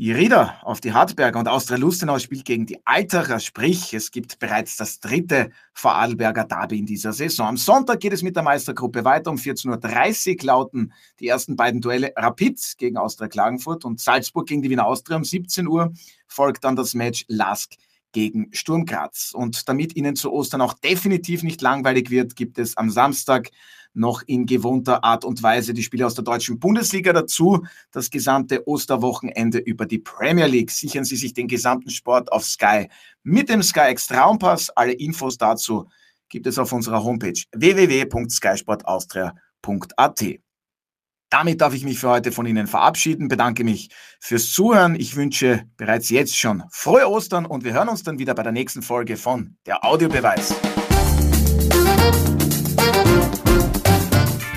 die Rieder auf die Hartberger und Austria Lustenau spielt gegen die Alterer, sprich, es gibt bereits das dritte Vorarlberger Derby in dieser Saison. Am Sonntag geht es mit der Meistergruppe weiter. Um 14.30 Uhr lauten die ersten beiden Duelle Rapid gegen Austria Klagenfurt und Salzburg gegen die Wiener Austria. Um 17 Uhr folgt dann das Match Lask gegen Sturm Graz. Und damit Ihnen zu Ostern auch definitiv nicht langweilig wird, gibt es am Samstag noch in gewohnter Art und Weise die Spiele aus der deutschen Bundesliga dazu. Das gesamte Osterwochenende über die Premier League. Sichern Sie sich den gesamten Sport auf Sky mit dem Sky X Traumpass. Alle Infos dazu gibt es auf unserer Homepage www.skysportaustria.at. Damit darf ich mich für heute von Ihnen verabschieden, bedanke mich fürs Zuhören. Ich wünsche bereits jetzt schon frohe Ostern und wir hören uns dann wieder bei der nächsten Folge von Der Audiobeweis.